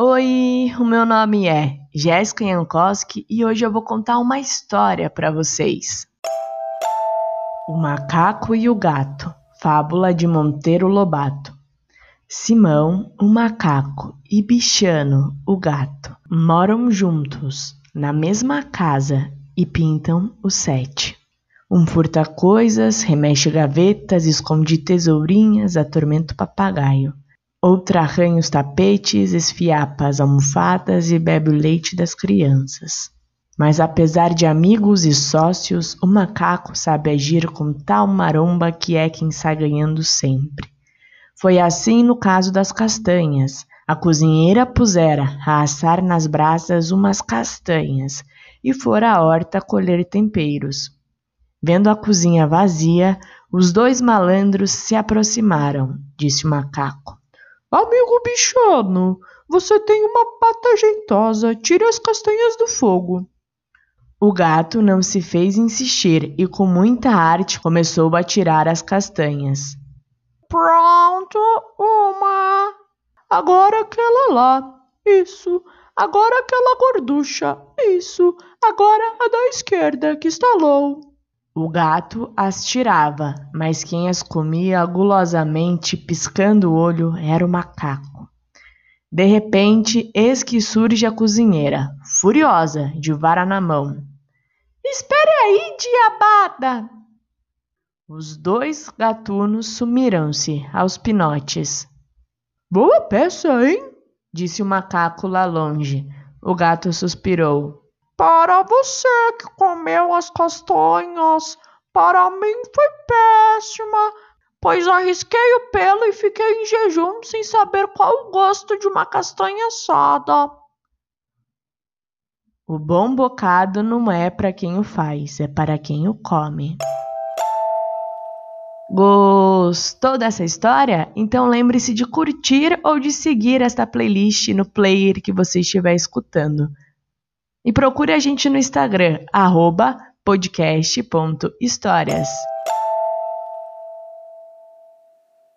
Oi, o meu nome é Jéssica Jankowski e hoje eu vou contar uma história para vocês. O Macaco e o Gato, fábula de Monteiro Lobato. Simão, o macaco, e Bichano, o gato, moram juntos na mesma casa e pintam o sete. Um furta coisas, remexe gavetas, esconde tesourinhas, atormenta o papagaio. Outra arranha os tapetes, esfiapa as almofadas e bebe o leite das crianças. Mas apesar de amigos e sócios, o macaco sabe agir com tal maromba que é quem sai ganhando sempre. Foi assim no caso das castanhas. A cozinheira pusera a assar nas brasas umas castanhas e fora à horta colher temperos. Vendo a cozinha vazia, os dois malandros se aproximaram, disse o macaco. Amigo bichano, você tem uma pata jeitosa, tire as castanhas do fogo. O gato não se fez insistir e com muita arte começou a tirar as castanhas. Pronto, uma. Agora aquela lá. Isso. Agora aquela gorducha. Isso. Agora a da esquerda que estalou. O gato as tirava, mas quem as comia gulosamente, piscando o olho, era o macaco. De repente, eis que surge a cozinheira, furiosa, de vara na mão. Espere aí, diabada! Os dois gatunos sumiram-se aos pinotes. Boa peça, hein? disse o macaco lá longe. O gato suspirou. Para você que comeu as castanhas, para mim foi péssima, pois arrisquei o pelo e fiquei em jejum sem saber qual o gosto de uma castanha assada. O bom bocado não é para quem o faz, é para quem o come. Gostou dessa história? Então lembre-se de curtir ou de seguir esta playlist no player que você estiver escutando. E procure a gente no Instagram, podcast.histórias.